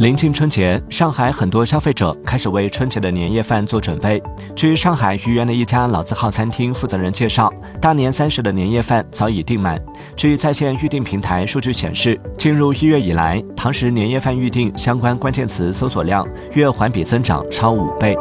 临近春节，上海很多消费者开始为春节的年夜饭做准备。据上海豫园的一家老字号餐厅负责人介绍，大年三十的年夜饭早已订满。据在线预订平台数据显示，进入一月以来，堂食年夜饭预订相关关键词搜索量月环比增长超五倍。